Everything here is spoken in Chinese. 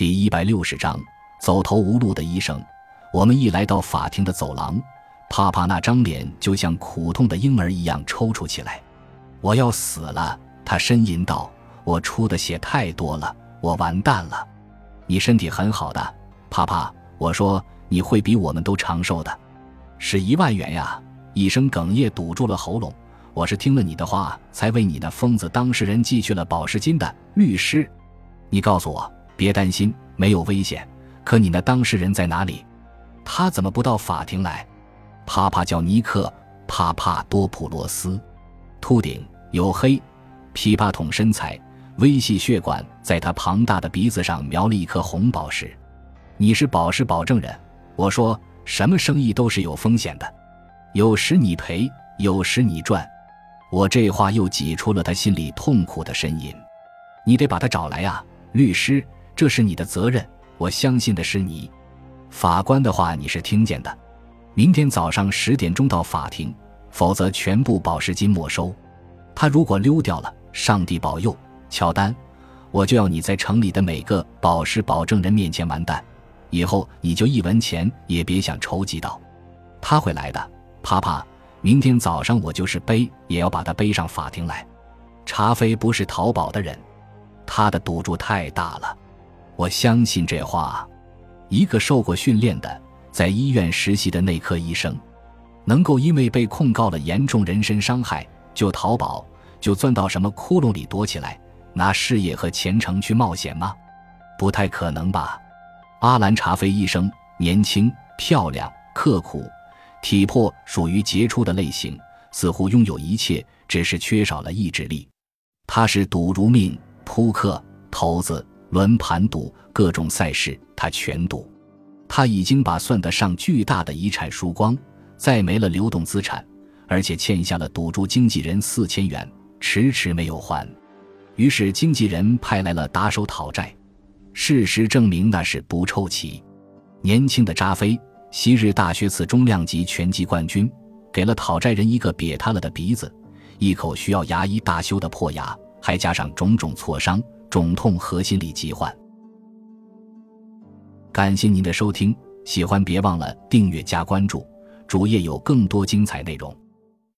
第一百六十章，走投无路的医生。我们一来到法庭的走廊，帕帕那张脸就像苦痛的婴儿一样抽搐起来。我要死了，他呻吟道：“我出的血太多了，我完蛋了。”你身体很好的，帕帕。我说你会比我们都长寿的，是一万元呀！医生哽咽堵住了喉咙。我是听了你的话，才为你那疯子当事人寄去了保释金的。律师，你告诉我。别担心，没有危险。可你那当事人在哪里？他怎么不到法庭来？帕帕叫尼克·帕帕多普罗斯，秃顶，黝黑，琵琶筒身材，微细血管在他庞大的鼻子上描了一颗红宝石。你是保释保证人。我说，什么生意都是有风险的，有时你赔，有时你赚。我这话又挤出了他心里痛苦的呻吟。你得把他找来呀，律师。这是你的责任，我相信的是你。法官的话你是听见的。明天早上十点钟到法庭，否则全部保释金没收。他如果溜掉了，上帝保佑，乔丹，我就要你在城里的每个保释保证人面前完蛋。以后你就一文钱也别想筹集到。他会来的，帕帕。明天早上我就是背也要把他背上法庭来。查菲不是淘宝的人，他的赌注太大了。我相信这话。一个受过训练的，在医院实习的内科医生，能够因为被控告了严重人身伤害就淘宝，就钻到什么窟窿里躲起来，拿事业和前程去冒险吗？不太可能吧。阿兰·查菲医生年轻、漂亮、刻苦，体魄属于杰出的类型，似乎拥有一切，只是缺少了意志力。他是赌如命，扑克、骰子。轮盘赌各种赛事，他全赌。他已经把算得上巨大的遗产输光，再没了流动资产，而且欠下了赌注经纪人四千元，迟迟没有还。于是经纪人派来了打手讨债。事实证明那是不凑齐。年轻的扎菲，昔日大学次中量级拳击冠军，给了讨债人一个瘪塌了的鼻子，一口需要牙医大修的破牙，还加上种种挫伤。肿痛和心理疾患。感谢您的收听，喜欢别忘了订阅加关注，主页有更多精彩内容。